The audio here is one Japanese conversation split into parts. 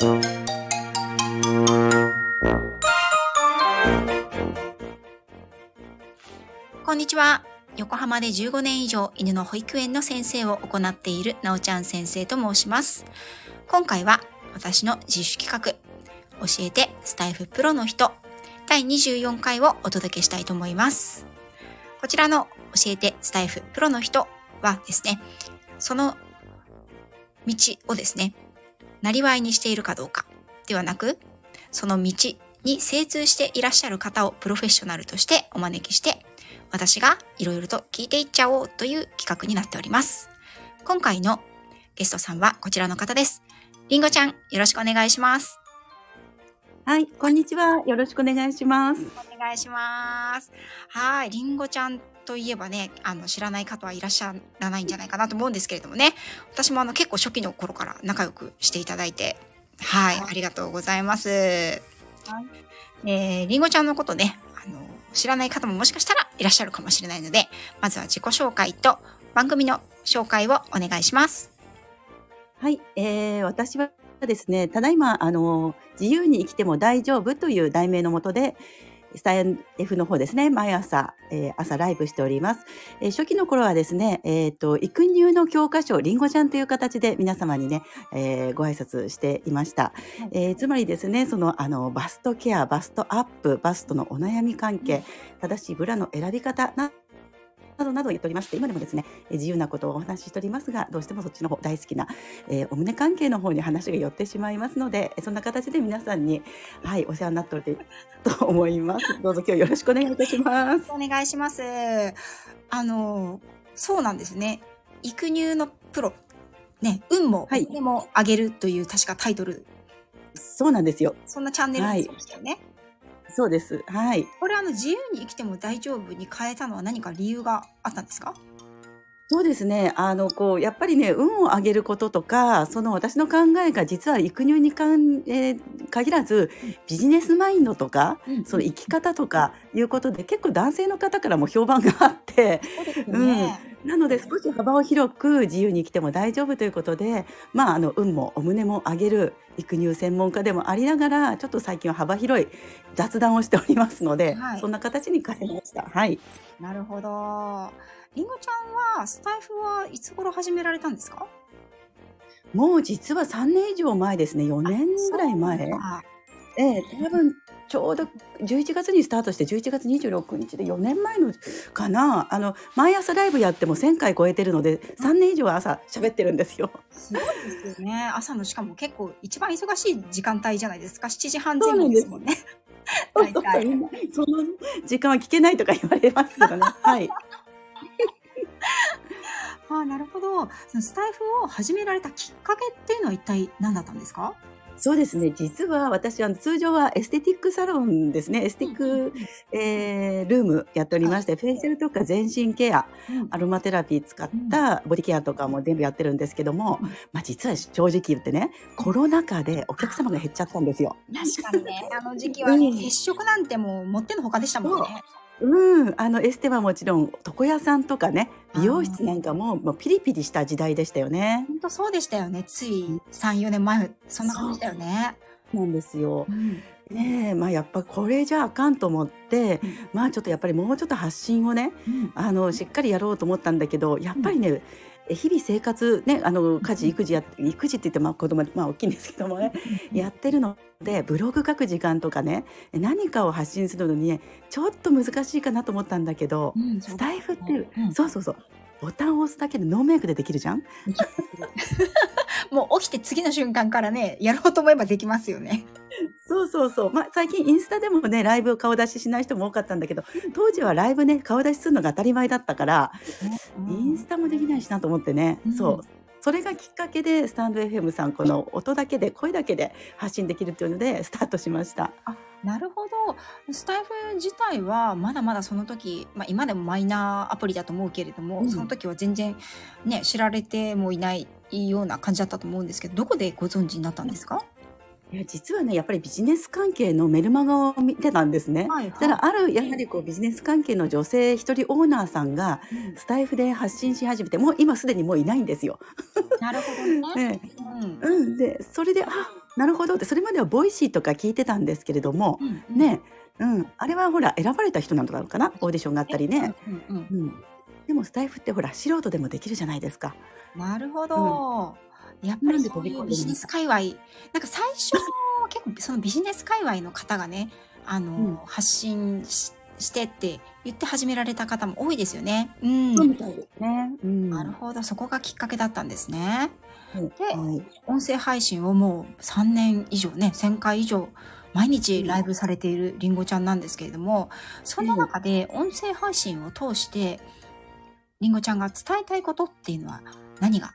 こんにちは。横浜で15年以上犬の保育園の先生を行っているなおちゃん先生と申します。今回は私の自主企画、教えてスタイフプロの人、第24回をお届けしたいと思います。こちらの教えてスタイフプロの人はですね、その道をですね、なりわいにしているかどうかではなく、その道に精通していらっしゃる方をプロフェッショナルとしてお招きして、私がいろいろと聞いていっちゃおうという企画になっております。今回のゲストさんはこちらの方です。りんごちゃん、よろしくお願いします。はい、こんにちは。よろしくお願いします。お願いします。はい、りんごちゃんといえばね、あの、知らない方はいらっしゃらないんじゃないかなと思うんですけれどもね、私もあの、結構初期の頃から仲良くしていただいて、はい、ありがとうございます。えー、りんごちゃんのことね、あの、知らない方ももしかしたらいらっしゃるかもしれないので、まずは自己紹介と番組の紹介をお願いします。はい、えー、私はですね、ただいま、あの、自由に生きても大丈夫という題名のもとで、スタイ F の方ですね、毎朝、えー朝ライブしております。えー初期の頃はですね、えっ、と、育乳の教科書、りんごちゃんという形で皆様にね、えーご挨拶していました。えーつまりですね、その、あの、バストケア、バストアップ、バストのお悩み関係、正しいブラの選び方な、などなど言っておりまして、今でもですね、えー自由なことをお話ししておりますが、どうしてもそっちの方大好きな、えーお胸関係の方に話が寄ってしまいますので、そんな形で皆さんに、はい、お世話になっておると思います。どうぞ今日よろしくお願いいたします。お願いします。あの、そうなんですね。育乳のプロ。ね、運も、はいでも上げるという確かタイトル、そうなんですよ。そんなチャンネルはいでしたよね。そうです。はい。これあの、自由に生きても大丈夫に変えたのは何か理由があったんですか？そうですね。あの、こう、やっぱりね、運を上げることとか、その私の考えが実は育乳にかん、えー限らず、ビジネスマインドとか、その生き方とかいうことで、結構男性の方からも評判があって、そうですよね。なので少し幅を広く自由に生きても大丈夫ということで、まあ、あの運もお胸も上げる育乳専門家でもありながらちょっと最近は幅広い雑談をしておりますので、はいそんな形に変えました。はい、なるほど。りんごちゃんは、スタイフはいつ頃始められたんですか？もう実は3年以上前ですね4年ぐらい前あええ多分ちょうど11月にスタートして11月26日で4年前のかなあの毎朝ライブやっても1000回超えてるので3年以上朝喋ってるんですよ。すごいですよね。朝のしかも結構一番忙しい時間帯じゃないですか。7時半前後ですもんね。大体。みんなその時間は聞けないとか言われますけどね。はい。ああ、なるほど。そのスタエフを始められたきっかけっていうのは一体何だったんですか？そうですね。実は私は通常はエステティックサロンですね。エステティック、えールームやっておりまして、フェイシャルとか全身ケア、アロマテラピー使ったボディケアとかも全部やってるんですけども、うんまあ実は正直言ってね、コロナ禍でお客様が減っちゃったんですよ。確かにね、あの時期はね、うん接触なんてもうもってのほかでしたもんね。うん、あのエステはもちろん床屋さんとかね、美容室なんかももうピリピリした時代でしたよね。本当そうでしたよね。つい3、4年前、そんな感じだよね。なんですよ。うんねえ、まあやっぱこれじゃあかんと思って、まあちょっとやっぱりもうちょっと発信をね、うんあのしっかりやろうと思ったんだけどやっぱりね、え日々生活ねあの家事育児やって育児って言ってまあ子供まあ大きいんですけどもね。やってるのでブログ書く時間とかね何かを発信するのにねちょっと難しいかなと思ったんだけど、うんスタイフって、うん。そうそうそう。ボタンを押すだけでノーメイクでできるじゃん？もう起きて次の瞬間からね、やろうと思えばできますよね。そうそうそう、まあ、最近インスタでもねライブ顔出ししない人も多かったんだけど当時はライブね顔出しするのが当たり前だったから、インスタもできないしなと思ってね、うん。そう。それがきっかけでスタンド FM さんこの音だけで声だけで発信できるっていうのでスタートしました。なるほど。スタイフ自体はまだまだその時、まあ今でもマイナーアプリだと思うけれども、うん。その時は全然ね、知られてもいないような感じだったと思うんですけど、どこでご存知になったんですか？いや実はねやっぱりビジネス関係のメルマガを見てたんですね。はいそしたらあるやはりこうビジネス関係の女性一人オーナーさんがスタエフで発信し始めてもう今すでにもういないんですよ。なるほどね。ねうん。うん、でそれであなるほどってそれまでは Voicy とか聞いてたんですけれども、うんうん。ね、うん、あれはほら選ばれた人なのかなオーディションがあったりね、うんうんうん。うん、でもスタエフってほら素人でもできるじゃないですか。なるほど。やっぱりそういうビジネス界隈、なんか最初結構そのビジネス界隈の方がね、あの、うん発信ししてって言って始められた方も多いですよね。うん。そうみたいですね。うん、なるほど、そこがきっかけだったんですね。はいはい音声配信をもう3年以上ね、1000回以上毎日ライブされているりんごちゃんなんですけれども、その中で音声配信を通して、りんごちゃんが伝えたいことっていうのは何が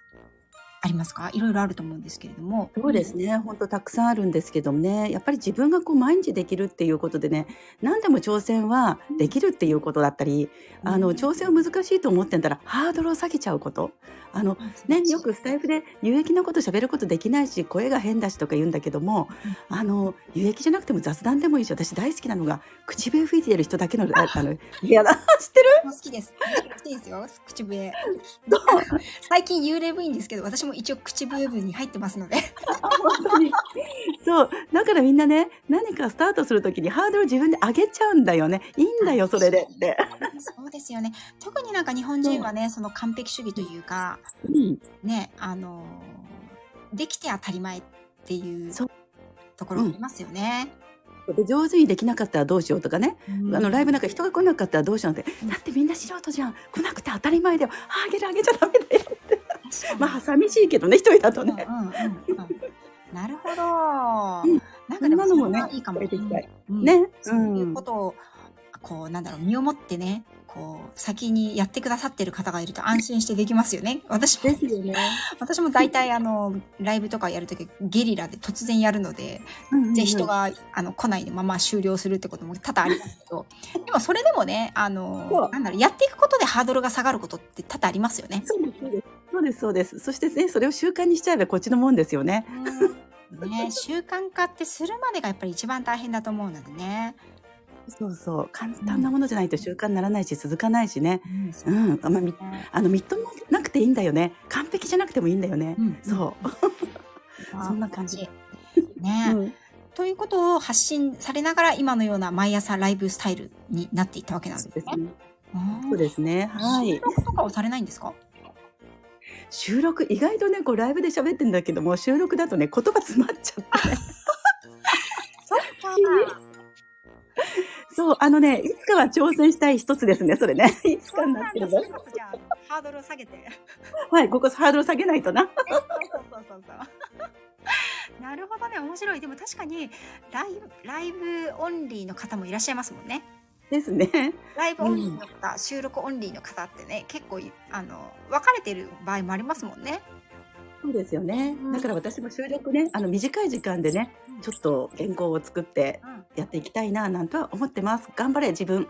ありますか？いろいろあると思うんですけれども。そうですね。本当たくさんあるんですけどもね、やっぱり自分がこう毎日できるっていうことでね、何でも挑戦はできるっていうことだったり、あの挑戦は難しいと思ってんだらハードルを下げちゃうこと。あのね、よくスタイフで有益なこと喋ることできないし声が変だしとか言うんだけども、あの有益じゃなくても雑談でもいいし私大好きなのが口笛吹いてる人だけのああのいやだ知ってる？好きです。好きですよ、口笛。最近幽霊部員ですけど、私も一応口笛部に入ってますので。本当にそう。だからみんなね何かスタートするときにハードル自分で上げちゃうんだよね。いいんだよそれで。って。そうですよね。特になんか日本人はね、その完璧主義というか、うん。ね、あのーできて当たり前っていうところがありますよね。で上手にできなかったらどうしようとかね、うん。あのライブなんか人が来なかったらどうしようって、だってみんな素人じゃん。来なくて当たり前だよ。あげるあげちゃダメだよってまあ寂しいけどね一人だとね、なるほど。うん。なんかでもそもねいいかも。ね。そういうことを、こう、なんだろう、身をもってね、こう、先にやってくださってる方がいると安心してできますよね。私も。ですよね、私も大体あの、ライブとかやるときゲリラで突然やるので、で、人があの来ないまま終了するってことも多々ありますけど、でもそれでもね、あそのう、なんだろう、やっていくことでハードルが下がることって多々ありますよね。そうですそうですそうです。そしてねそれを習慣にしちゃえばこっちのもんですよね。ね、習慣化ってするまでがやっぱり一番大変だと思うのでね。そうそう。簡単なものじゃないと習慣にならないし続かないしね。うん、そううん。あまあみあのみっともなくていいんだよね。完璧じゃなくてもいいんだよね、うんそう。そんな感じ。ね、うん。ということを発信されながら今のような毎朝ライブスタイルになっていったわけなんですね。そうですね。すね。はい。収録とかをされないんですか？収録意外とねこうライブで喋ってんだけども収録だとね言葉詰まっちゃって。ね そうあのねいつかは挑戦したい一つですねそれね。いつかになってるの。じゃあハードルを下げて。はいここハードル下げないとな。そうそうそうそう。なるほどね面白い。でも確かにライブライブオンリーの方もいらっしゃいますもんね。ですね。ライブオンリーの方、収録オンリーの方ってね結構いあの分かれてる場合もありますもんね。そうですよね。だから私も収録ねあの短い時間でねちょっと原稿を作ってうん。やっていきたいななんとは思ってます。頑張れ自分。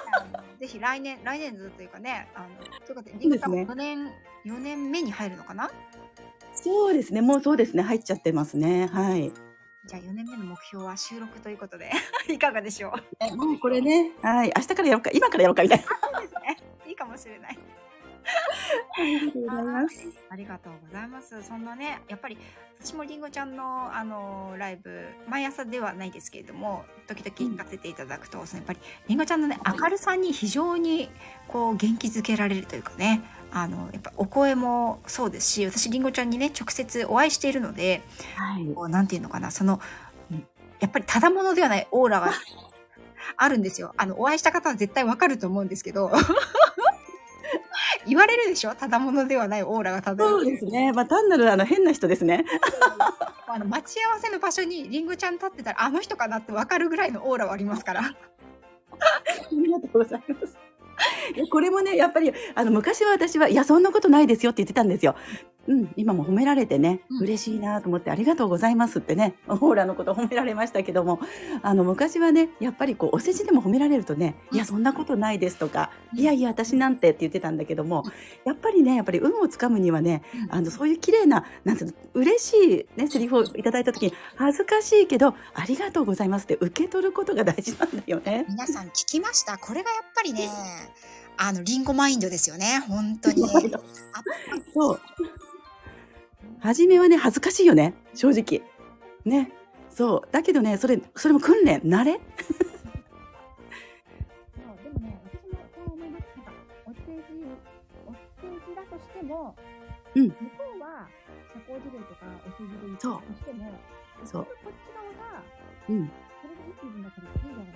ぜひ来年来年度というかねあのということでね。4年4年目に入るのかな？そうですね。もうそうですね。入っちゃってますね。はいじゃあ4年目の目標は収録ということで いかがでしょう？えもうこれねはい明日からやろうか今からやろうかみたいな。そうですねいいかもしれない。ありがとうございます。ありがとうございます。そんなねやっぱり私もりんごちゃんのあのライブ毎朝ではないですけれども時々行かせていただくと、そのやっぱりりんごちゃんのね明るさに非常にこう元気づけられるというかねあのやっぱお声もそうですし私りんごちゃんにね直接お会いしているのではい。ていうのかなそのうんやっぱりただものではないオーラが あるんですよ。あのお会いした方は絶対わかると思うんですけど 言われるでしょ？ただものではないオーラが漂そううですね。まあ単なるあの変な人ですね。あの待ち合わせの場所にりんごちゃん立ってたらあの人かなってわかるぐらいのオーラはありますから。ありがとうございます。これもねやっぱりあの昔は私はいやそんなことないですよって言ってたんですよ。うん、今も褒められてね、うん。嬉しいなと思ってありがとうございますってね オーラのこと褒められましたけどもあの昔はねやっぱりこうお世辞でも褒められるとね、いやそんなことないですとか、いやいや私なんてって言ってたんだけども、やっぱりねやっぱり運をつかむにはねあのそういう綺麗ななんていうの嬉しいねセリフをいただいた時に恥ずかしいけどありがとうございますって受け取ることが大事なんだよね。皆さん聞きました？これがやっぱりねあのリンゴマインドですよね本当に。そう。初めはね恥ずかしいよね正直。ね。そう。だけどね、それ、それも訓練、慣れ？そうでもね、私もそう思います。なんか、お世辞、お世辞だとしても、うん向こうは社交辞令とかお世辞で言ったとしても、そうこっち側が、うん。それでいい気分だったらいいんじゃないって。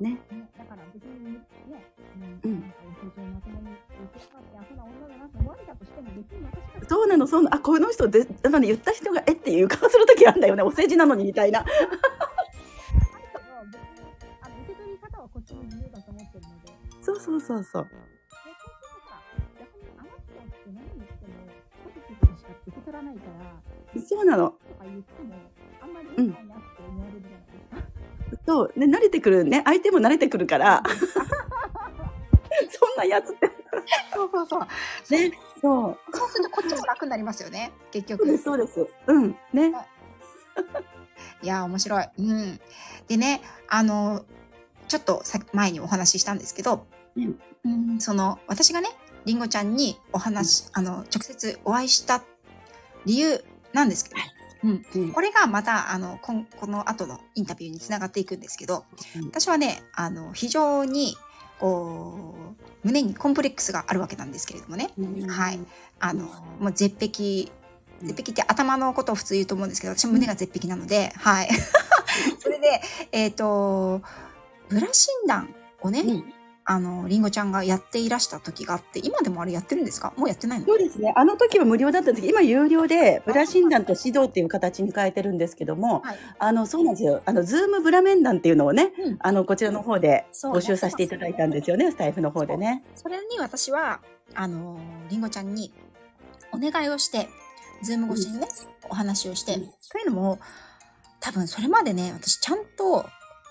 ね。ね、だから別にね、ううんん、なんかお世辞をまともに言ってしまって、アホな女だなって思われたとしても、別に私がそうなの、そうなの。あ、この人で、なのに言った人が、えっていう顔するときあるんだよね。お世辞なのにみたいな。あるけど、別に、あの、受け取り方はこっちの自由だと思ってるので、そうそうそうそう。で、そうなの。うんそう。ね、慣れてくるね。相手も慣れてくるから。そんなやつって。そうそうそう。ね。そう。そうするとこっちも楽になりますよね、結局。そうです、そうん。ね。いやー、面白い。うん。でね、あの、ちょっとさ前にお話ししたんですけど、うんうんその、私がね、りんごちゃんにお話、あの、直接お会いした理由なんですけど、うん。うんこれがまた、あの、こんこの後のインタビューにつながっていくんですけど、うん私はね、あの、非常に、こう、胸にコンプレックスがあるわけなんですけれどもね。はい。あの、もう絶壁、うん絶壁って頭のことを普通言うと思うんですけど、私胸が絶壁なので、はい。それで、えっ、と、ブラ診断をね、うんあの、りんごちゃんがやっていらした時があって、今でもあれやってるんですか？もうやってないの？そうですね。あの時は無料だった時、今有料で、ブラ診断と指導っていう形に変えてるんですけども、はい。あの、そうなんですよ。あの、 Zoom ブラ面談っていうのをね、うんあの、こちらの方で募集させていただいたんですよね、スタエフの方でね。それに私は、あの、りんごちゃんにお願いをして、 Zoom 越しにね、お話をして、うんというのも、多分それまでね、私ちゃんと、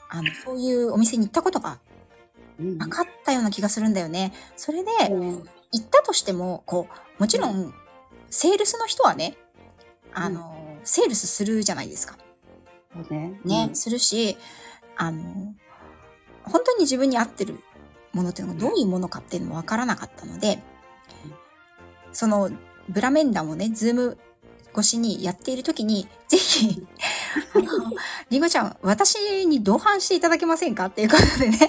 あの、そういうお店に行ったことがうんなかったような気がするんだよね。それで、うん行ったとしても、こう、もちろん、セールスの人はね、あの、セールスするじゃないですか。そうね。ね、うんするし、あの、本当に自分に合ってるものっていうのがどういうものかっていうのもわからなかったので、その、ブラ面談をね、ズーム越しにやっているときに、ぜひ、りんごちゃん、私に同伴していただけませんかっていうことでね。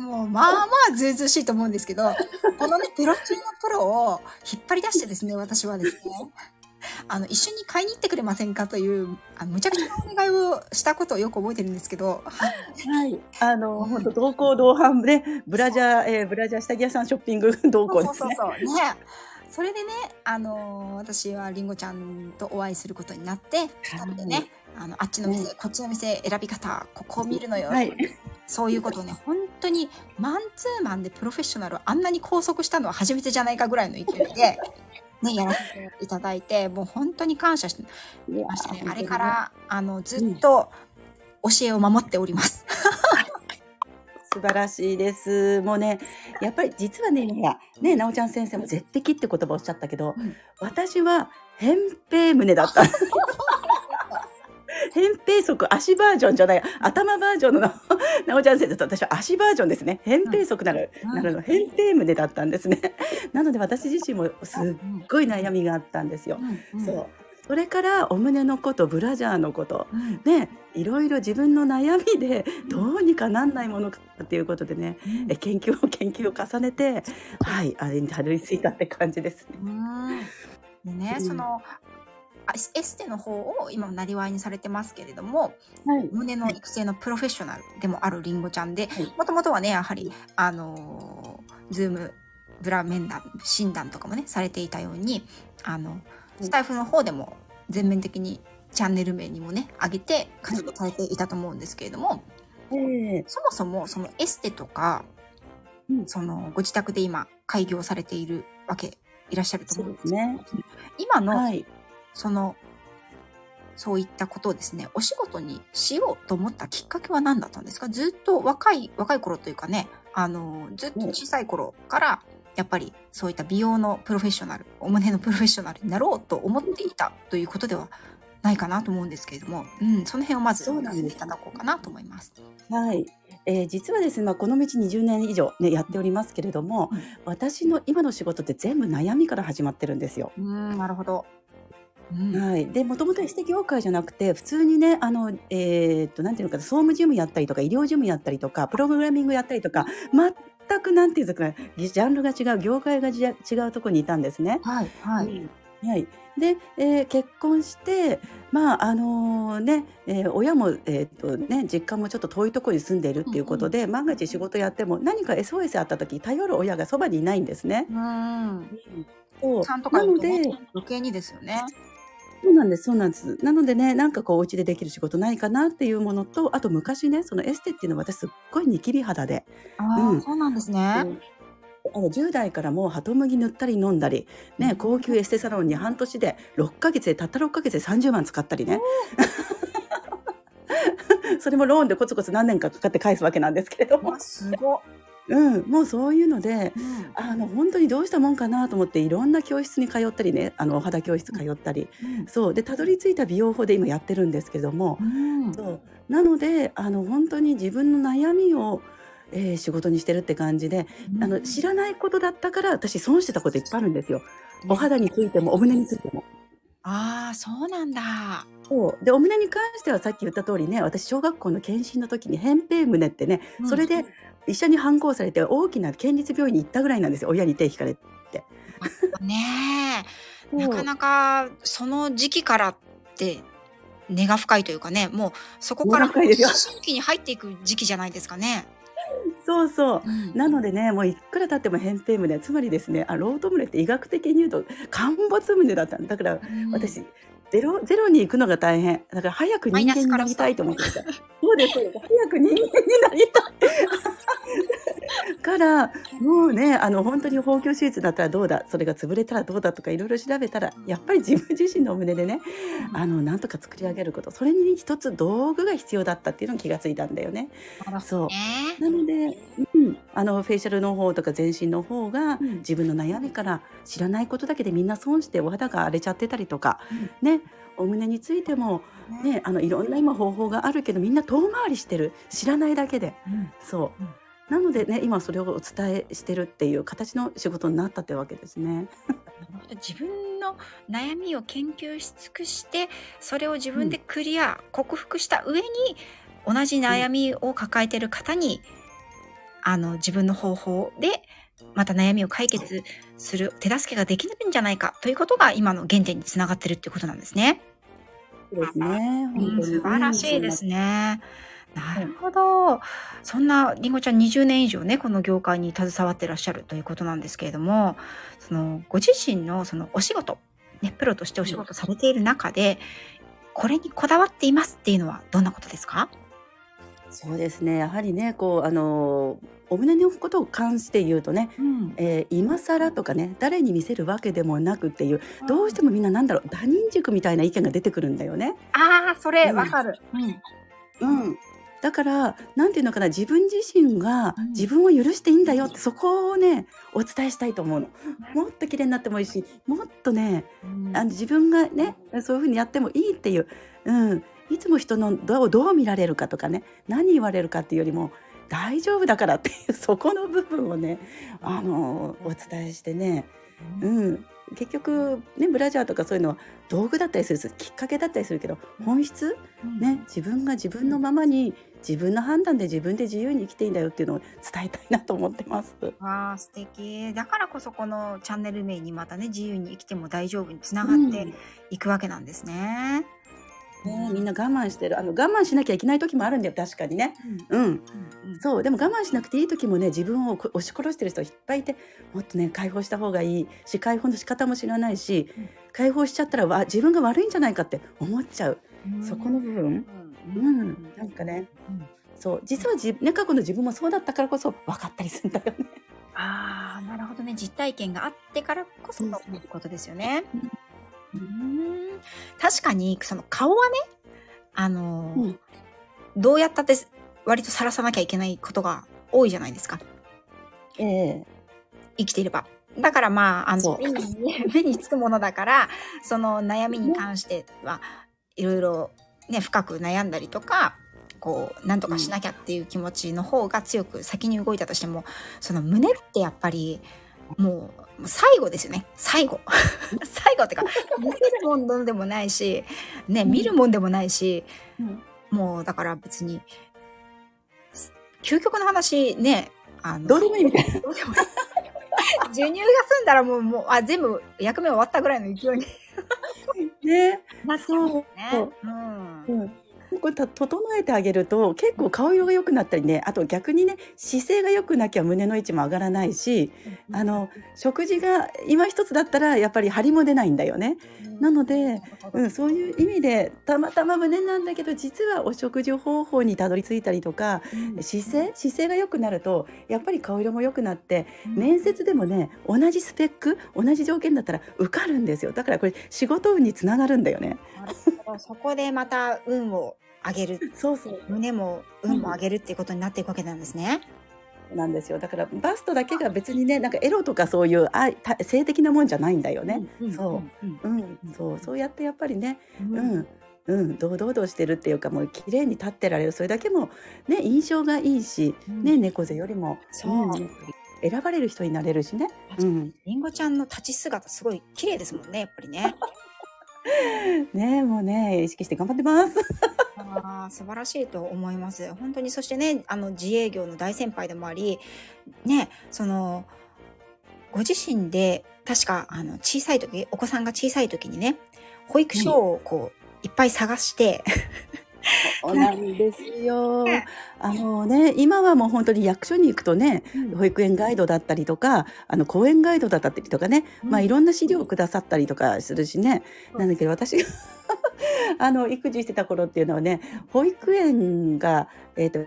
もう、まあまあ、ずうずうしいと思うんですけど、このね、ペロチーノプロを引っ張り出してですね、私はですね、あの、一緒に買いに行ってくれませんかという、あのむちゃくちゃなお願いをしたことをよく覚えてるんですけど、はい。あの、本当同行同伴で、ブラジャー、えーブラジャー下着屋さんショッピング同行ですね。そうそうそうね。それでね、あのー私はりんごちゃんとお会いすることになって、二人でね、あの、あっちの店、うこっちの店選び方、ここを見るのよ。はい。そういうことをね、本当にマンツーマンでプロフェッショナルをあんなに拘束したのは初めてじゃないかぐらいの勢いで、ね、やらせていただいて、もう本当に感謝してましたね。あれか。ら、あの、ずっと教えを守っております。素晴らしいです。もうね、やっぱり実はね、ほら、ね、なおちゃん先生も絶壁って言葉をおっしゃったけど、うん。私は扁平胸だった。扁平足足バージョンじゃない頭バージョンのななおちゃん先生と私は足バージョンですね。扁平足なる、うん。なるの。扁平胸だったんですね。なので私自身もすっごい悩みがあったんですよ、うん。そうそれからお胸のことブラジャーのことうん。ねいろいろ自分の悩みでどうにかなんないものかっていうことでねえ研究を研究を重ねてはいあれにたどり着いたって感じです。ね。うん。でね、うん。そのあエステの方を今なりわいにされてますけれどもはい。胸の育成のプロフェッショナルでもあるりんごちゃんではい。もともとはねやはりあのーズームブラ面談診断とかもねされていたようにあのスタイフの方でも全面的にチャンネル名にもね上げて活動されていたと思うんですけれども、ええ。そもそもそのエステとか、うん。そのご自宅で今開業されているわけいらっしゃるとそ思うんですすね。今のはい。そのそういったことをですねお仕事にしようと思ったきっかけは何だったんですか？ずっと若い若い頃というかねあのずっと小さい頃からやっぱりそういった美容のプロフェッショナルお胸のプロフェッショナルになろうと思っていたということではないかなと思うんですけれども、うん、その辺をまずそうなんです教えていただこうかなと思います。はい。えー実はですね、まあ、この道20年以上、ね、やっておりますけれども、うん私の今の仕事って全部悩みから始まってるんですよ。うんなるほど。うんはい。で、もともとエステ業界じゃなくて、普通にね、あの、えっと、なんていうのかな、総務事務やったりとか、医療事務やったりとか、プログラミングやったりとか、全くなんていうんですかね、ジャンルが違う、業界が違うところにいたんですね。はいはい。うんはい、で、えー結婚して、まああのねえー親も、えーっとね、実家もちょっと遠いところに住んでいるっていうことで、万が一仕事やっても何か SOS あった時頼る親がそばにいないんですね。うん。そうさんとかなの余計にですよね。そうなんですそうなんです。なのでねなんかこうお家でできる仕事ないかなっていうものとあと昔ねそのエステっていうのは私すっごいニキビ肌で。ああ、うん。そうなんですね。あの10代からもうハトムギ塗ったり飲んだり、ね、高級エステサロンに半年で6ヶ月でたった6ヶ月で30万使ったりね。それもローンでコツコツ何年かかかって返すわけなんですけれども。すごっ。うん、もうそういうのでうん。あの本当にどうしたもんかなと思っていろんな教室に通ったりねあのお肌教室通ったり。そう。でたどり着いた美容法で今やってるんですけどもうん。そう。なのであの本当に自分の悩みを、えー仕事にしてるって感じであの知らないことだったから私損してたこといっぱいあるんですよ。お肌についてもお胸についても。ああ、そうなんだ。そう。でお胸に関してはさっき言った通りね私小学校の検診の時に扁平胸ってねうん。それで医者に反抗されて大きな県立病院に行ったぐらいなんですよ。親に手引かれて。ねえ、なかなかその時期からって根が深いというかね、もうそこから根が深いですよ。新規に入っていく時期じゃないですかね。そうそう。うん。なのでねもういくら経っても扁平胸つまりですねあロート胸って医学的に言うと陥没胸だったんだだからうん。私、ゼロゼロに行くのが大変。だから早く人間になりたいと思ってた。そうですそうです。早く人間になりたいからもうねあの本当に包協手術だったらどうだそれが潰れたらどうだとかいろいろ調べたらやっぱり自分自身のお胸でねあのなんとか作り上げることそれに一つ道具が必要だったっていうのに気がついたんだよね。そうね。なので、うん、あのフェイシャルの方とか全身の方がうん。自分の悩みから知らないことだけでみんな損してお肌が荒れちゃってたりとか、ね。お胸についても、ね、あのいろんな今方法があるけどみんな遠回りしてる。知らないだけで。うん。そう、うんなのでね今それをお伝えしてるっていう形の仕事になったってわけですね。自分の悩みを研究し尽くしてそれを自分でクリア、克服した上に同じ悩みを抱えている方に、あの自分の方法でまた悩みを解決する手助けができるんじゃないかということが今の原点につながってるっていうことなんですね。ですね。素晴らしいですね。なるほど。そんなりんごちゃん20年以上ね、この業界に携わってらっしゃるということなんですけれども、そのご自身のそのお仕事、ね、プロとしてお仕事されている中で、これにこだわっていますっていうのはどんなことですか？そうですね。やはりね、こうあのお胸のことを関して言うとね、うん。えー今更とかね誰に見せるわけでもなくっていうどうしてもみんななんだろう他人軸みたいな意見が出てくるんだよね。ああ、それうんわかる。うん。うん、だからなんていうのかな自分自身がうん。自分を許していいんだよってそこをねお伝えしたいと思うの。もっと綺麗になってもいいしもっとねあの自分がねそういうふうにやってもいいっていう、うん、いつも人のどうどう見られるかとかね何言われるかっていうよりも大丈夫だからっていう そこの部分をねあのお伝えしてね、うん、結局ねブラジャーとかそういうのは道具だったりするきっかけだったりするけど本質ね自分が自分のままに自分の判断で自分で自由に生きていいんだよっていうのを伝えたいなと思ってます。わあ素敵。だからこそこのチャンネル名にまたね自由に生きても大丈夫につながってうん。いくわけなんですね。ね、みんな我慢してる。あの我慢しなきゃいけない時もあるんだよ確かにね。うん、うん。そう。でも我慢しなくていい時もね自分をこ押し殺してる人いっぱいいてもっとね解放した方がいいし解放の仕方も知らないし、うん。解放しちゃったらわ自分が悪いんじゃないかって思っちゃう、うん。そこの部分、ううん。ん、なんかね、うんそう。実はじ、ね、過去の自分もそうだったからこそ分かったりするんだよね。ああなるほどね。実体験があってからこそのことですよね。ううん。確かにその顔はねあのーうん。どうやったって割とさらさなきゃいけないことが多いじゃないですか。ええ。生きていれば。だからまあ、あの目に 目につくものだからその悩みに関してはいろいろね深く悩んだりとかこうなんとかしなきゃっていう気持ちの方が強く先に動いたとしてもその胸ってやっぱりもう、最後ですよね。最後。最後ってか、見せるもんでもないし、ね、見るもんでもないし、うんもうだから別に、究極の話ね、あの、どうでもいいみたいな。どうでもいい授乳が済んだらもう、もう、あ、全部役目終わったぐらいの勢いに ね。ますね。そううん。うん。これた整えてあげると結構顔色が良くなったりねあと逆にね姿勢が良くなきゃ胸の位置も上がらないしあの食事が今一つだったらやっぱり張りも出ないんだよね。なので、うん、そういう意味でたまたま胸なんだけど実はお食事方法にたどり着いたりとか姿勢？姿勢が良くなるとやっぱり顔色も良くなって面接でもね同じスペック同じ条件だったら受かるんですよ。だからこれ仕事運につながるんだよね。なるほどそこでまた運を上げる。そうそう。胸も運も上げるっていうことになっていくわけなんですね。なんですよ。だからバストだけが別にねなんかエロとかそういうあた性的なもんじゃないんだよね。そううん。うん、そう。そう。やってやっぱりねうん。うん、うん、堂々としてるっていうかもう綺麗に立ってられる。それだけもね印象がいいし、ね猫背よりもそう。うん。選ばれる人になれるしね。うん、りんごちゃんの立ち姿すごい綺麗ですもんね、やっぱりね。ねもうね意識して頑張ってます。あ素晴らしいと思います。本当にそしてね、あの自営業の大先輩でもあり、ね、その、ご自身で確かあの小さい時、お子さんが小さい時にね、保育所をこう、いっぱい探して、そうなんですよ。ね。あのね今はもう本当に役所に行くとね保育園ガイドだったりとかあの公園ガイドだったりとかね、まあいろんな資料をくださったりとかするしね、なんだけど私が あの育児してた頃っていうのはね保育園がえっ、と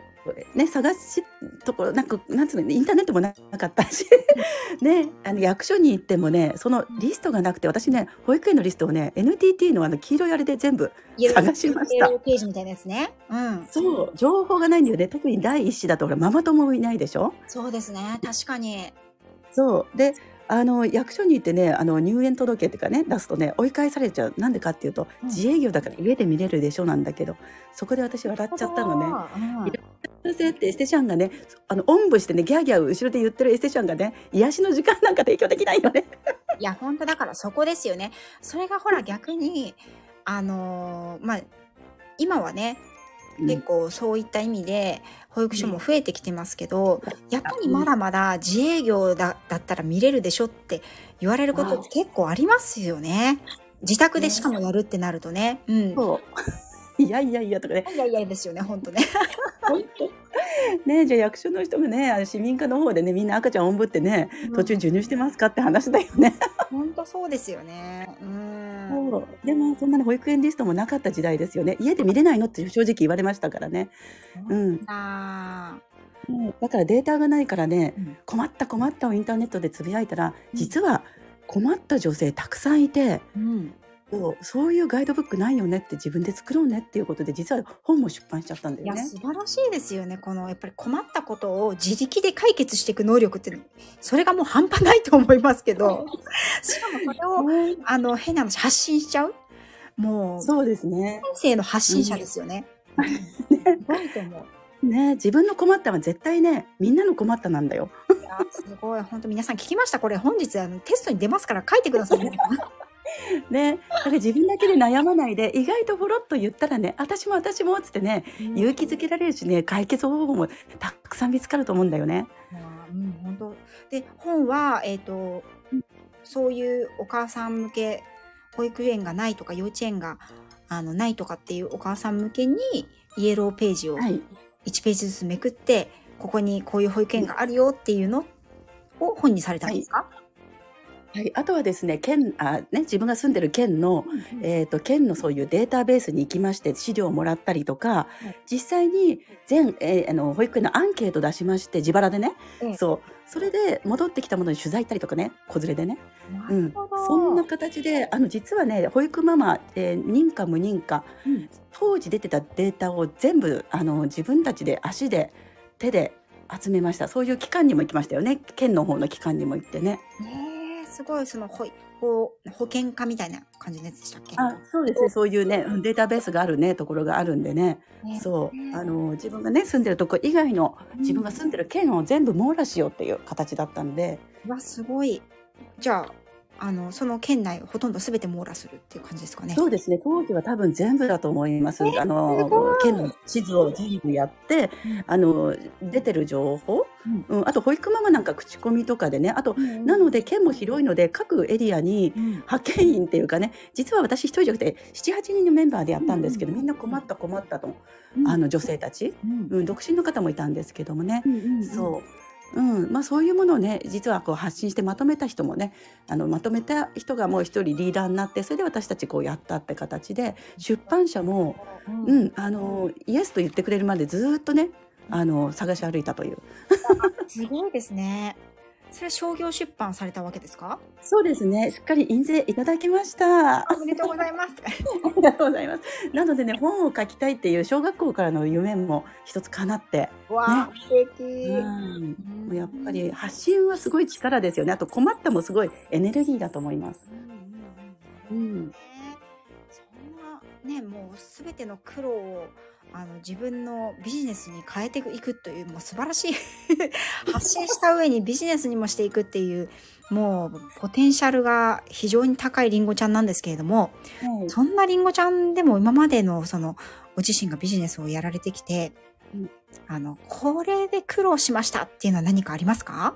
ね探しところなんかなんつうのインターネットもなかったし。ねあの役所に行ってもねそのリストがなくて私ね保育園のリストをね NTT のあの黄色いあれで全部探しました。ページみたいなやつね。うん。そう。情報がないんだよね。特に第一子だとほらママ友もいないでしょ？そうですね。確かに。そう。であの役所に行ってねあの入園届っていうかね出すとね追い返されちゃう。なんでかっていうと、うん。自営業だから家で見れるでしょなんだけどそこで私笑っちゃったのね。ね。先生ってエステシャンがねあのおんぶしてねギャーギャー後ろで言ってるエステシャンがね癒しの時間なんか提供できないよね。いや、本当だからそこですよね。それがほら逆に、あのーまあ、今はね、結構そういった意味で保育所も増えてきてますけど、やっぱりまだまだ自営業だだったら見れるでしょって言われることって結構ありますよね。自宅でしかもやるってなるとね。うん。そういやいやいやとかねいやいやですよね、本当ね。本 当ねじゃあ役所の人がねあの市民課の方でねみんな赤ちゃんおんぶってね途中授乳してますかって話だよね。本当そうですよね。うん。そうでもそんなに保育園リストもなかった時代ですよね家で見れないのって正直言われましたからね、うん、あもうだからデータがないからねうん困った困ったをインターネットでつぶやいたら実は困った女性たくさんいて、ーうん。そうそういうガイドブックないよねって自分で作ろうねっていうことで実は本も出版しちゃったんだいやよね。素晴らしいですよねこのやっぱり困ったことを自力で解決していく能力ってそれがもう半端ないと思いますけど しかもそれをあの変な話発信しちゃうもうそうですね先生の発信者ですよね。すごいと思う。ね自分の困ったは絶対ねみんなの困ったなんだよ。いやすごい本当皆さん聞きました？これ本日あのテストに出ますから書いてください。皆さんね。だから自分だけで悩まないで意外とほろっと言ったらね私も私もっつってね勇気づけられるしね解決方法もたくさん見つかると思うんだよね。うん本当。で本はえっ、とそういうお母さん向け保育園がないとか幼稚園があのないとかっていうお母さん向けにイエローページをはい。1ページずつめくって、ここにこういう保育園があるよっていうのを本にされたんですか、はい、あとはですね県あ、ね、自分が住んでる県の、えー、と県のそういうデータベースに行きまして資料をもらったりとか、い。実際に全、えーあの保育園のアンケート出しまして自腹でね、ええ。そう。それで戻ってきたものに取材行ったりとかね子連れでね、なうん。そんな形であの実はね保育ママ、えー認可無認可うん。当時出てたデータを全部あの自分たちで足で手で集めました。そういう機関にも行きましたよね。県の方の機関にも行ってね。ねえすごい、その保保保険家みたいな感じのやつでしたっけ？あ、そうですね。そういうね、うんデータベースがあるね、ところがあるんでね。ねそう。ねあの、自分がね、住んでるとこ以外の、自分が住んでる県を全部網羅しようっていう形だったんで、うわ、すごい。じゃあ、あの、その県内ほとんど全て網羅するっていう感じですかね。そうですね。当時は多分全部だと思います。あの、い。県の地図を全部やって、あの、出てる情報、うん。うん、あと保育ママなんか口コミとかでね、あと、なので県も広いので、各エリアにうん。派遣員っていうかね、実は私一人じゃなくて、7、8人のメンバーでやったんですけど、うんみんな困った困ったと、うん。あの女性たち、うん。うん、独身の方もいたんですけどもね、うんうん。そう。うん。まあ、そういうものをね実はこう発信してまとめた人もねあのまとめた人がもう一人リーダーになってそれで私たちこうやったって形で出版社も、うん。うん、あのイエスと言ってくれるまでずっとねあの探し歩いたという。すごいですね。それは商業出版されたわけですか？そうですね。しっかり印税いただきました。あおめでとうございます。りがとうございます。なのでね本を書きたいっていう小学校からの夢も一つ叶って、わあ、素敵。うん、もうやっぱり発信はすごい力ですよね。あと困ったもすごいエネルギーだと思います。うん。うんねもうすべての苦労をあの自分のビジネスに変えていくというもう素晴らしい 発信した上にビジネスにもしていくっていうもうポテンシャルが非常に高いりんごちゃんなんですけれどもはい。そんなりんごちゃんでも今までのそのご自身がビジネスをやられてきて、うん。あのこれで苦労しましたっていうのは何かありますか？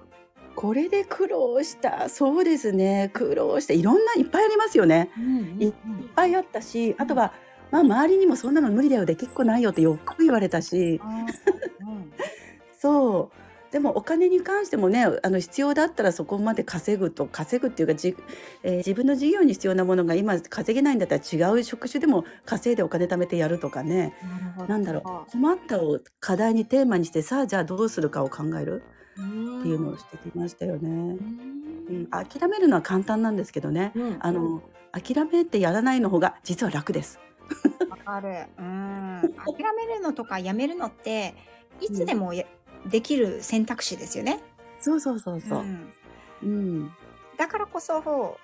これで苦労した。そうですね。苦労していろんないっぱいありますよね。いっぱいあったしあとは、まあ、周りにもそんなの無理だよできっこないよってよく言われたし。そう。でもお金に関してもねあの必要だったらそこまで稼ぐと稼ぐっていうかじ、えー自分の事業に必要なものが今稼げないんだったら違う職種でも稼いでお金貯めてやるとかね。なんだろう。困ったを課題にテーマにしてさあじゃあどうするかを考える。うっていうのをしてきましたよね。んうん、諦めるのは簡単なんですけどねうんあの諦めてやらないの方が実は楽です。わかる。うん。諦めるのとかやめるのって、いつでもや、できる選択肢ですよね。そうそうそうそうう。んうん、だからこそ、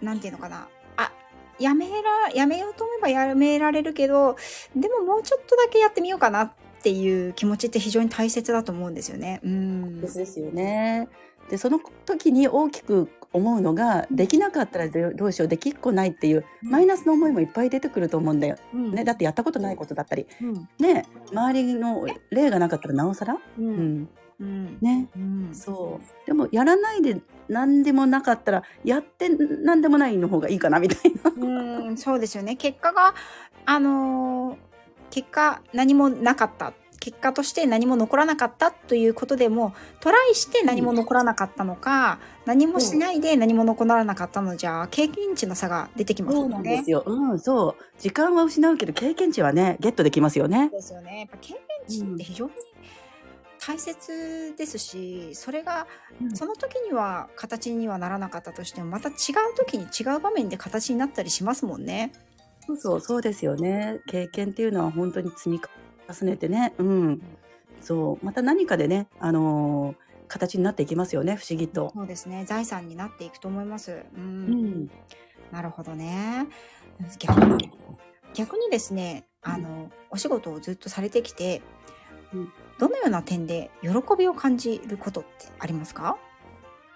なんていうのかな。あ、やめら、やめようと思えばやめられるけど、でももうちょっとだけやってみようかなっていう気持ちって非常に大切だと思うんですよね。うん。ですですよね。でその時に大きく思うのができなかったらどうしようできっこないっていうマイナスの思いもいっぱい出てくると思うんだようんね。だってやったことないことだったりうん。ね周りの例がなかったらなおさら、う。うんん、うん。ねうん。そうでもやらないで何でもなかったらやって何でもないの方がいいかなみたいな。うん、そうですよね。結果が、あのー結果何もなかった。結果として何も残らなかったということでも、トライして何も残らなかったのか、何もしないで何も残らなかったのじゃ、経験値の差が出てきますそうよね。なんですよ。うん、そう。時間は失うけど経験値はねゲットできますよね。ですよね。やっぱ経験値って非常に大切ですし、それがうんその時には形にはならなかったとしても、また違う時に違う場面で形になったりしますもんね。そうそうそうですよね。経験っていうのは本当に積み重ねてね。うん。そうまた何かでねあのー形になっていきますよね不思議と。そうですね。財産になっていくと思います。うん。うん。なるほどね。逆に、逆にですね、あの、お仕事をずっとされてきて、うんどのような点で喜びを感じることってありますか？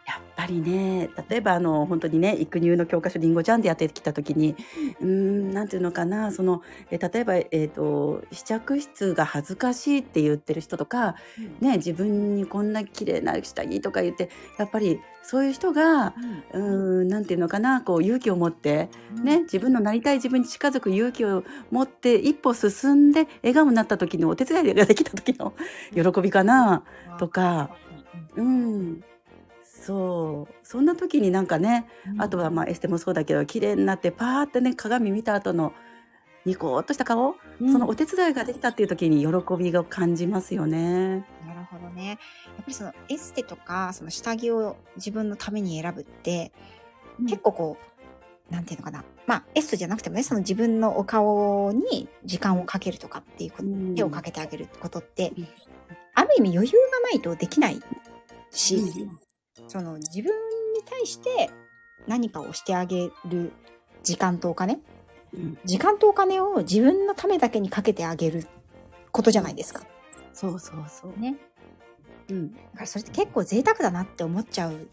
やっぱりね例えばあの本当にね育乳の教科書りんごちゃんでやってきた時にうーんなんていうのかなそのえ例えば、えー、と試着室が恥ずかしいって言ってる人とか、ね、自分にこんな綺麗な下着とか言ってやっぱりそういう人がうーんなんていうのかなこう勇気を持って、ね、自分のなりたい自分に近づく勇気を持って一歩進んで笑顔になった時のお手伝いができた時の喜びかな。とか、うん、そう。そんな時になんかねあとはまあエステもそうだけど綺麗になってパーってね鏡見た後のニコーっとした顔、うん。そのお手伝いができたっていう時に喜びが感じますよね。なるほどね。やっぱりそのエステとか、その下着を自分のために選ぶって、結構こう、なんていうのかな。まあ、エステじゃなくてもね、その自分のお顔に時間をかけるとかっていうこと、うん。手をかけてあげることってうん、ある意味余裕がないとできないし、うんその自分に対して何かをしてあげる時間とお金？うん時間とお金を自分のためだけにかけてあげることじゃないですか。そうそうそう。ね。うん。だからそれって結構贅沢だなって思っちゃう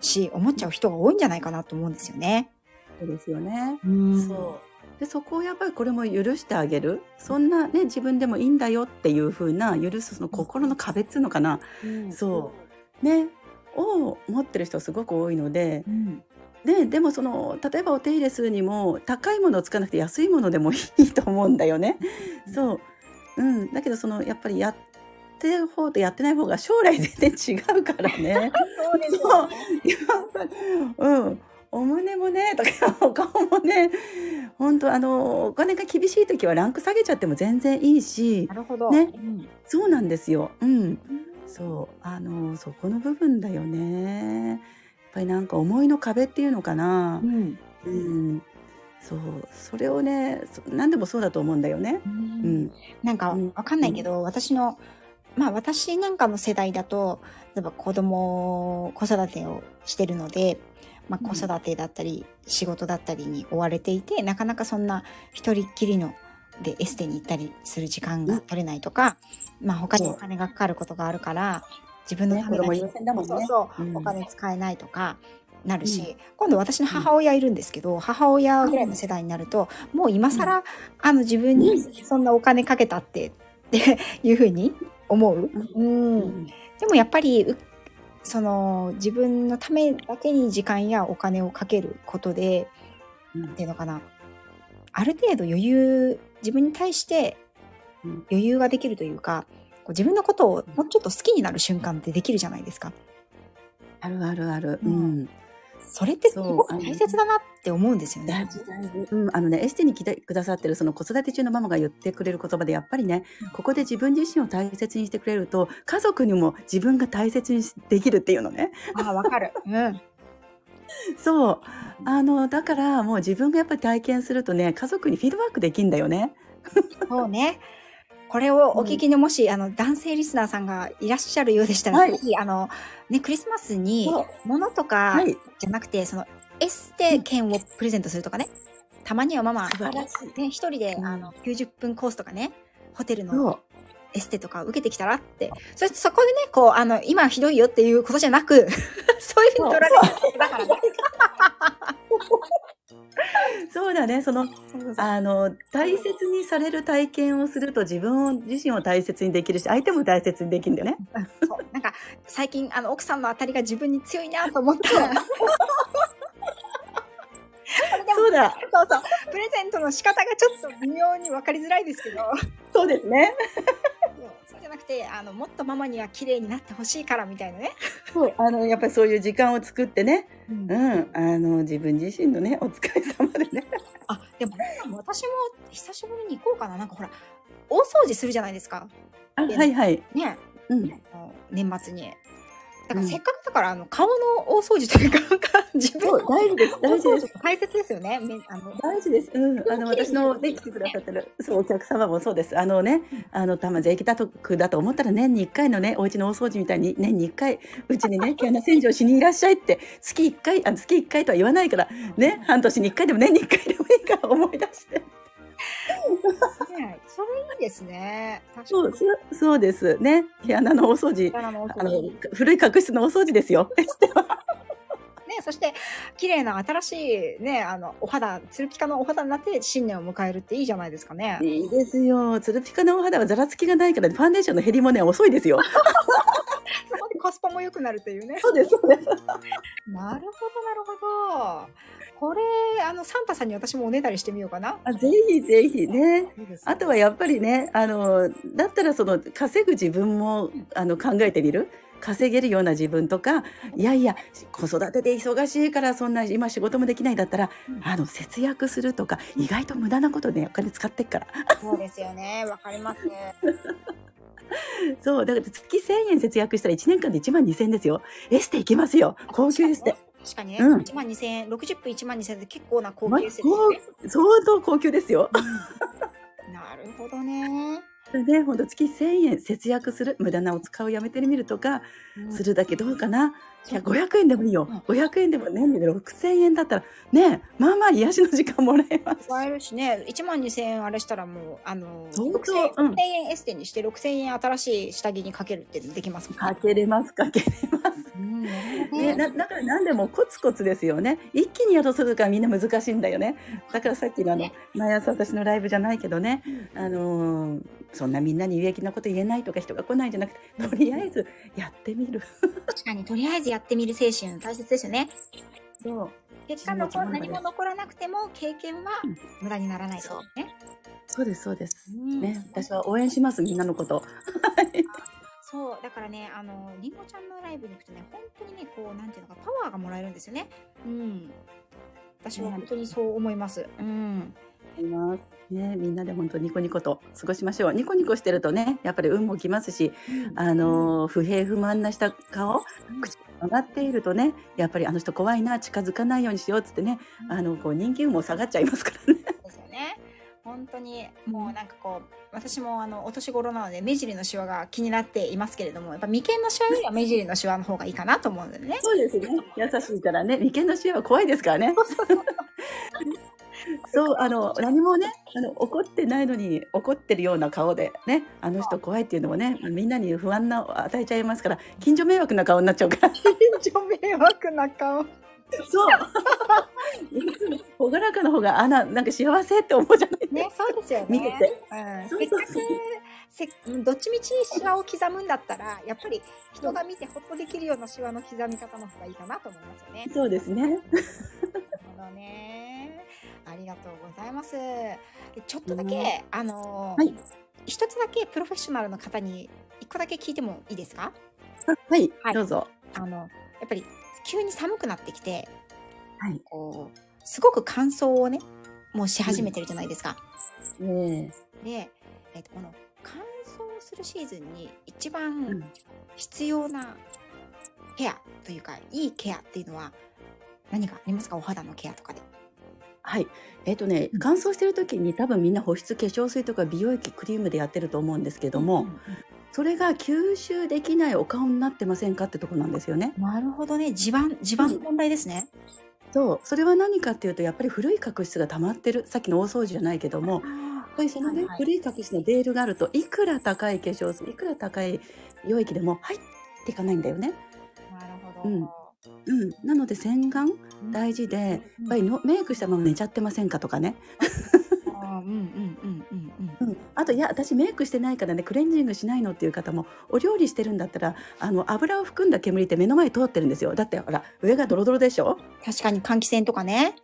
し、思っちゃう人が多いんじゃないかなと思うんですよね。そうですよね。うんそう。でそこをやっぱりこれも許してあげる？そんなね自分でもいいんだよっていう風な許すその心の壁っつうのかな、うんそうねを持ってる人すごく多いのでうん。ででもその例えばお手入れするにも高いものをつかなくて安いものでもいいと思うんだよね。そう、うん、だけどそのやっぱりやってる方とやってない方が将来全然違うからね。そうう。ん。お胸もねとかお顔もね本当あのお金が厳しい時はランク下げちゃっても全然いいしなるほど。ね。うん。そうなんですよ。うんそうあのそこの部分だよね。やっぱりなんか思いの壁っていうのかな。う。ん。うん、そうそれをねそ何でもそうだと思うんだよね。うん、なんかうん。わかんないけど、私のまあ私なんかの世代だと例えば子供子育てをしてるので、まあ、うん。子育てだったり仕事だったりに追われていて、なかなかそんな一人っきりのでエステに行ったりする時間が取れないとか、まあ他にお金がかかることがあるから自分のねためだけ子供優先だもんね。そうそう、うん。お金使えないとかなるし、今度私の母親いるんですけど、母親ぐらいの世代になると、もう今更、あの自分にそんなお金かけたってって いうふうに思う。うん。うん。でもやっぱりうその自分のためだけに時間やお金をかけることでうん。っていうのかな。ある程度余裕自分に対してうん余裕ができるというかこう自分のことをもうちょっと好きになる瞬間ってできるじゃないですか。あるあるある。ううんんそれってすごく大切だなって思うんですよね。大事大事。うん、あのね、エステに来てくださってるその子育て中のママが言ってくれる言葉で、やっぱりねうん、ここで自分自身を大切にしてくれると、家族にも自分が大切にできるっていうのね。ああわかる。うん。そう。あの、だからもう自分がやっぱり体験するとね、家族にフィードバックできんだよね。そうね。これをお聞きのもし、あの男性リスナーさんがいらっしゃるようでしたら、はいぜひあのねクリスマスに物とかはい。じゃなくて、そのエステ券をプレゼントするとかね。たまにはママ、一人で、うんあの90分コースとかね、ホテルの。エステとか受けてきたらって、そしてそこでね、こう、あの、今ひどいよっていうことじゃなく、そういうふうに取られるだからね。そうだね。その、あの、大切にされる体験をすると自分を自身を大切にできるし、相手も大切にできるんだよね。そうなんか最近あの奥さんの当たりが自分に強いなと思ったそうだ。そうそうプレゼントの仕方がちょっと微妙に分かりづらいですけどそうですね。そうじゃなくてあのもっとママには綺麗になってほしいからみたいなね、そう、あの、やっぱりそういう時間を作ってね。うんうん、あの、自分自身のね、お疲れ様でね。あでも私も久しぶりに行こうかななんかほら大掃除するじゃないですかあ、はいはい。ねうん。年末にだからうんせっかくだからあの顔の大掃除というか自分そう、大事です。大事です。大切ですよねめあの大事です。うん、あの、私のね、来てくださってる、そう、お客様もそうです。あのね、あの、たま税金だとくだと思ったら、年に一回のね、お家の大掃除みたいに、年に一回、うちにね、毛穴洗浄しにいらっしゃいって、月一回、あの、月一回とは言わないから、ね、半年に一回でも年に一回でもいいから思い出して。ねそれいいですね。確そう、そうです。ね、毛穴の大掃除。あの、古い角質の大掃除ですよ。ね、そして、綺麗な新しいね、あの、お肌、ツルピカのお肌になって新年を迎えるっていいじゃないですかね。いいですよ。つるピカのお肌はざらつきがないから、ファンデーションの減りもね、遅いですよ。そこでコスパも良くなるというね。そうです、そうです。なるほど、なるほど。これ、あの、サンタさんに私もおねだりしてみようかな。あぜひぜひね。あとはやっぱりね、あの、だったらその稼ぐ自分もあの考えてみる？稼げるような自分とか、いやいや、子育てで忙しいからそんな今仕事もできないだったら、うんあの節約するとか、意外と無駄なことで、ね、お金使ってっから。そうですよね。わかります。そう、だから月1000円節約したら1年間で1万2000円ですよ。エステ行きますよ。高級エステ。確かにね、うん1万2000円、60分1万2000円って結構な高ま級ですよね。相当高級ですよ。なるほどね。それで、ほんと月1000円節約する、無駄なお使いをやめてみるとかうんするだけどうかな。いや、そう500円でもいいようん。500円でも年で6000円だったら、ね、まあまあ癒しの時間もらえます。使えるしね、1万2000円あれしたらもう、あの、相当6000うん円エステにして6000円新しい下着にかけるってできますもんかけれます、かけれます。うんね、なだから何でもコツコツですよね。一気にやろうとするからみんな難しいんだよね。だからさっきのあのね毎朝私のライブじゃないけどね、あのーそんなみんなに有益なこと言えないとか人が来ないんじゃなくて、とりあえずやってみる。確かに、とりあえずやってみる精神大切ですよね。そう、結果の何も残らなくても経験はうん無駄にならないですね。そうですそうです。うんね、私は応援しますみんなのこと。そう、だからね、あの、りんごちゃんのライブに行くとね、本当にね、こう、なんていうのか、パワーがもらえるんですよね。うん。私は本当にそう思います。うん。います。ね、みんなで本当ニコニコと過ごしましょう。ニコニコしてるとね、やっぱり運も来ますし、あのー不平不満なした顔、口が上がっているとね、やっぱりあの人怖いな、近づかないようにしようっつってね、あのこう人気運も下がっちゃいますからね。ですよね。本当にもうなんかこう私もあのお年頃なので目尻のシワが気になっていますけれどもやっぱ眉間のシワよりは目尻のシワの方がいいかなと思うんだよね。そうですね。優しいからね、眉間のシワは怖いですからね。そう、あの何もね、あの怒ってないのに怒ってるような顔でね、あの人怖いっていうのもね、みんなに不安な与えちゃいますから、近所迷惑な顔になっちゃうから。近所迷惑な顔。そう。いつも朗らかな方があななんか幸せって思うじゃないね、そうですよね。見ててうん、そうせっかくそうそうせうんどっちみちシワを刻むんだったらやっぱり人が見てほっとできるようなシワの刻み方の方がいいかなと思いますよね。そうですね。なるほどね。ありがとうございます。でちょっとだけ、あのーはい一つだけプロフェッショナルの方に一個だけ聞いてもいいですか？あはい、はいどうぞ。あの、やっぱり急に寒くなってきて、はい。こう、すごく乾燥をね、もうし始めてるじゃないですか。えで、えっと、この乾燥するシーズンに一え番うん必要なケアというか、いいケアっていうのは何かありますか？お肌のケアとかで。はい。えっ、とね、乾燥してる時に多分みんな保湿化粧水とか美容液クリームでやってると思うんですけども、うんうんそれが吸収できないお顔になってませんかってとこなんですよね。なるほどね。地盤、地盤の問題ですね。そう。それは何かっていうと、やっぱり古い角質が溜まってる。さっきの大掃除じゃないけども、やっぱりそのね、はいはい古い角質のベールがあるといくら高い化粧水いくら高い美容液でも入っていかないんだよね。なるほど。うんうん、なので洗顔大事で、やっぱりのメイクしたまま寝ちゃってませんかとかね、あーうんうんうんうんうん。うん、あといや私メイクしてないからねクレンジングしないのっていう方もお料理してるんだったらあの油を含んだ煙って目の前通ってるんですよ。だってほら上がドロドロでしょ、確かに換気扇とかね。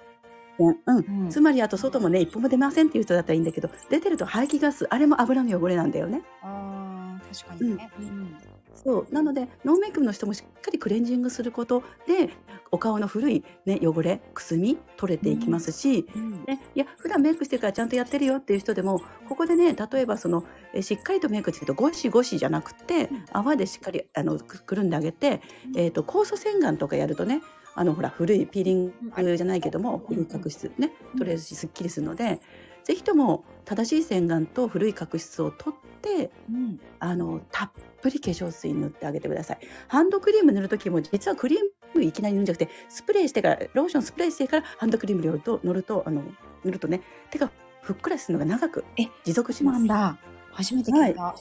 うんうん、うん。つまりあと外もね一歩も出ませんっていう人だったらいいんだけど出てると排気ガスあれも油の汚れなんだよね。あー確かにね。うんそう。なのでノーメイクの人もしっかりクレンジングすることでお顔の古い、ね、汚れくすみ取れていきますし、うん。ね、いや普段メイクしてるからちゃんとやってるよっていう人でもここでね例えばそのえしっかりとメイクしてるとゴシゴシじゃなくてうん。泡でしっかりあのくくるんであげて、えー、と酵素洗顔とかやるとねあのほら古いピーリングじゃないけどもうん。古い。角質ねうん取れるしすっきりするのでぜひとも正しい洗顔と古い角質を取ってうんあのたっぷり化粧水塗ってあげてください。ハンドクリーム塗る時も実はクリームいきなり塗るんじゃなくてスプレーしてからローションスプレーしてからハンドクリーム塗ると塗るとあの塗るとね手がふっくらするのが長くえ持続します。なんだ。初めて聞いた。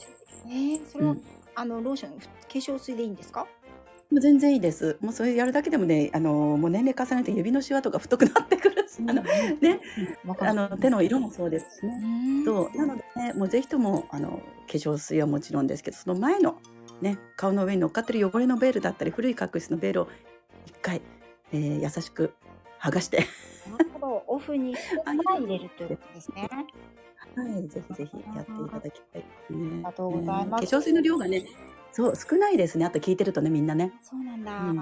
えー、それは、うんあのローション化粧水でいいんですか？もう全然いいです。もうそれやるだけでもね、あのもう年齢重ねて指のシワとか太くなってくるし、あのね、あの手の色もそうですしね。うんそうなのでね、もうぜひともあの化粧水はもちろんですけど、その前のね顔の上に乗っかってる汚れのベールだったり古い角質のベールを一回、えー優しく剥がして、なるほど。オフにしてから入れるということですね。はい、ぜひぜひやっていただきたいですね。ありがとうございます化粧水の量がね、そう少ないですね。あと聞いてるとねみんなね。そうなんだ。うんうん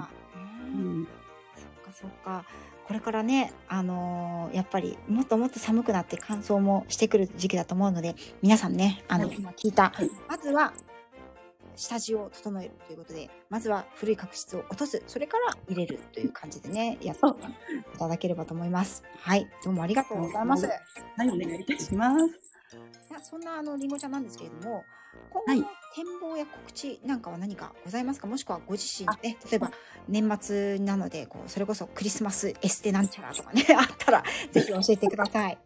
うん、そっかそっか。これからね、あのーやっぱりもっともっと寒くなって乾燥もしてくる時期だと思うので、皆さんね、あの、はい今聞いた、はいまずは下地を整えるということで、まずは古い角質を落とす、それから入れるという感じでね、やっていただければと思います。はい、どうもありがとうございます。はい、お願いいたします。そそんなあのりんごちゃんなんですけれども、今はい後の展望や告知なんかは何かございますか？もしくはご自身で、例えば年末なので、こう、それこそクリスマスエステなんちゃらとかね、あったら、ぜひ教えてください。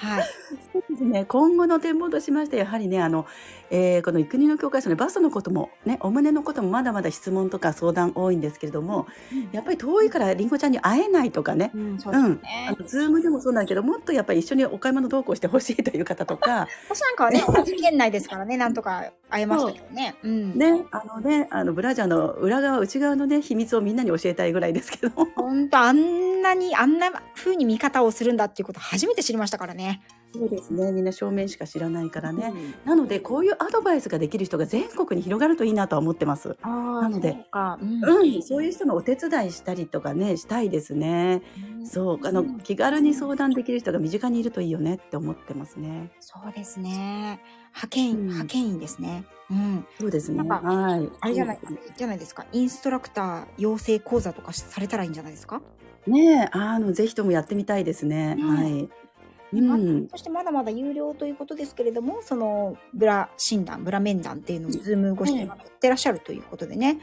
はい。そうですね。今後の展望としまして、やはりね、あの、えーこの育児の教科書のバストのことも、ね、お胸のこともまだまだ質問とか相談多いんですけれども、やっぱり遠いからりんごちゃんに会えないとかね、うん、そうですうん、ねあ。のズームでもそうなんだけど、もっとやっぱり一緒にお買い物同行してほしいという方とか、私なんかはね、同じ県内ですからね、なんとか会えましたけどね。うん。ね、あのね、あのブラジャーの裏側、内側のね、秘密をみんなに教えたいぐらいですけど。本当あんなに、あんな風に見方をするんだっていうこと初めて知りましたからね。そうですね、みんな正面しか知らないからね。うんなので、こういうアドバイスができる人が全国に広がるといいなとは思ってます。あなのでそうか。うんうん、そういう人のお手伝いしたりとかね、したいですね。そう、あの、気軽に相談できる人が身近にいるといいよねって思ってますね。そうですね。派遣、うん派遣員ですね。うん。そうですね。はい。あれじゃない、じゃないですか？インストラクター養成講座とかされたらいいんじゃないですか？ねえ、あの、ぜひともやってみたいですね。ねはい。うまん。そしてまだまだ有料ということですけれども、そのブラ診断、ブラ面談っていうのをズーム越しでやってらっしゃるということでね。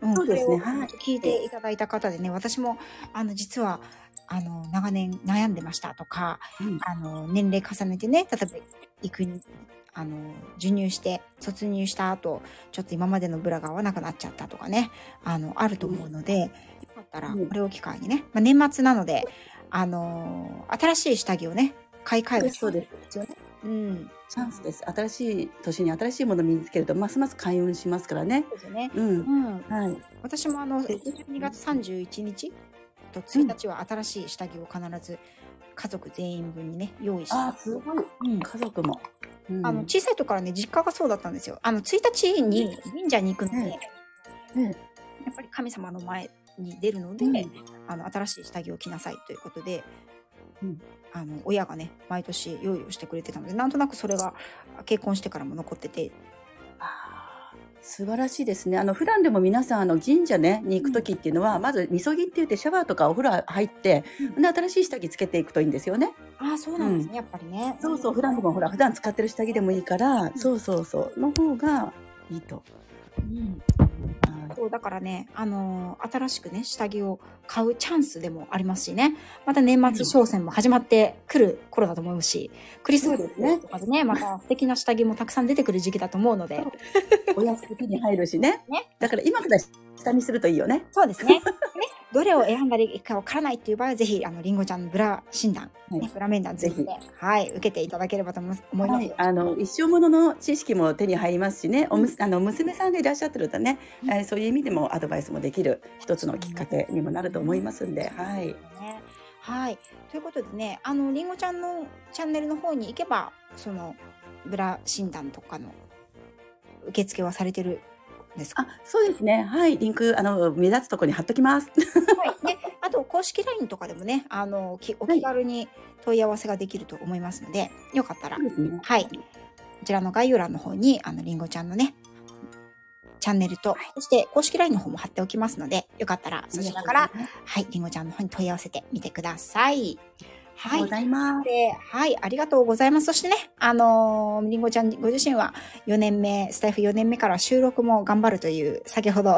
うん。そうですね。はい。聞いていただいた方でね、私も、あの、実は、あの、長年悩んでましたとか、うん。あの、年齢重ねてね、例えば、育に、あの、授乳して、卒乳した後、ちょっと今までのブラが合わなくなっちゃったとかね、あの、あると思うので、よかったら、うんこれを機会にね、まあ、年末なので、あの、新しい下着をね、買い替えるそうです。よね。うん。チャンスです。新しい年に新しいものを身につけると、ますます開運しますからね。そうですよね。うん。うん。はい。私もあの、12月31日と1日は新しい下着を必ず家族全員分にね、用意して。あー、すごい。うん家族も。うんあの、小さい時からね、実家がそうだったんですよ。あの、1日に神社に行くので、ねねやっぱり神様の前に出るので、うんあの、新しい下着を着なさいということで、うんあの、親がね、毎年用意をしてくれてたので、なんとなくそれが結婚してからも残ってて、素晴らしいですね。あの普段でも皆さんあの神社ねに行く時っていうのは、まずみそぎって言ってシャワーとかお風呂入って、で新しい下着つけていくといいんですよね。ああ、そうなんですね、やっぱりね。そうそう普段でもほら普段使ってる下着でもいいから、そうそうそうの方がいいと。うんはいそう、だからね、あのー新しくね、下着を買うチャンスでもありますしね。また年末商戦も始まってくる頃だと思うし、クリスマスとかでね、また素敵な下着もたくさん出てくる時期だと思うので、お安く手に入るしね。ね。だから今から下見するといいよね。そうですね。ねどれを選んだらいいかわからないっていう場合は、ぜひ、あの、りんごちゃんのブラ診断、はいね、ブラ面談ぜひね、はい、受けていただければと思います。はい、あの一生ものの知識も手に入りますしね、おむすあの娘さんがいらっしゃってるとね、うんえーそういう意味でもアドバイスもできる一つのきっかけにもなると思いますんで、はい。ね。はい。ということでね、あの、りんごちゃんのチャンネルの方に行けば、その、ブラ診断とかの受付はされてるんですか？あ、そうですね。はい、リンクあの目立つところに貼っときます。はい。ね、あと、公式 LINE とかでもね、あの、きお気軽に問い合わせができると思いますので、よかったら、ね。はい。こちらの概要欄の方に、あの、りんごちゃんのね、チャンネルと、そして公式 LINE の方も貼っておきますので、よかったらそちらから、はい、りんごちゃんの方に問い合わせてみてください。はいありがとうご。ざいます。で、はい、ありがとうございます。そしてね、あのーりんごちゃんご自身は4年目、スタイフ4年目から収録も頑張るという、先ほど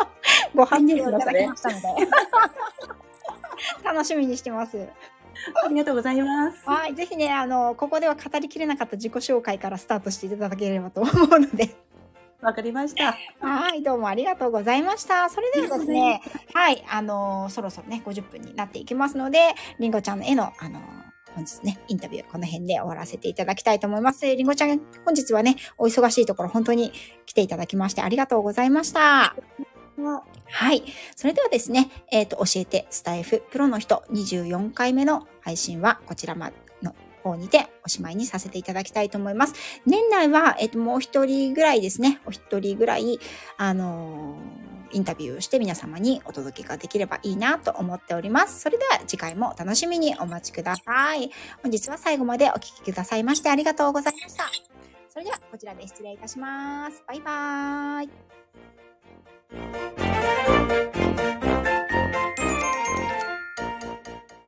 ご発表をいただきましたので、楽しみにしてます。ありがとうございます。はい、ぜひね、あの、ここでは語りきれなかった自己紹介からスタートしていただければと思うので、わかりました。はい、どうもありがとうございました。それではですね、はい、あのーそろそろね、50分になっていきますので、りんごちゃんへの、あのー本日ね、インタビューこの辺で終わらせていただきたいと思います。りんごちゃん、本日はね、お忙しいところ本当に来ていただきましてありがとうございました。はい。それではですね、えっ、と、教えてスタイフプロの人24回目の配信はこちらま方にておしまいにさせていただきたいと思います。年内は、えっと、もう一人ぐらいですね、お一人ぐらい、あのー、インタビューをして皆様にお届けができればいいなと思っております。それでは次回もお楽しみにお待ちください。本日は最後までお聴きくださいましてありがとうございました。それではこちらで失礼いたします。バイバーイ。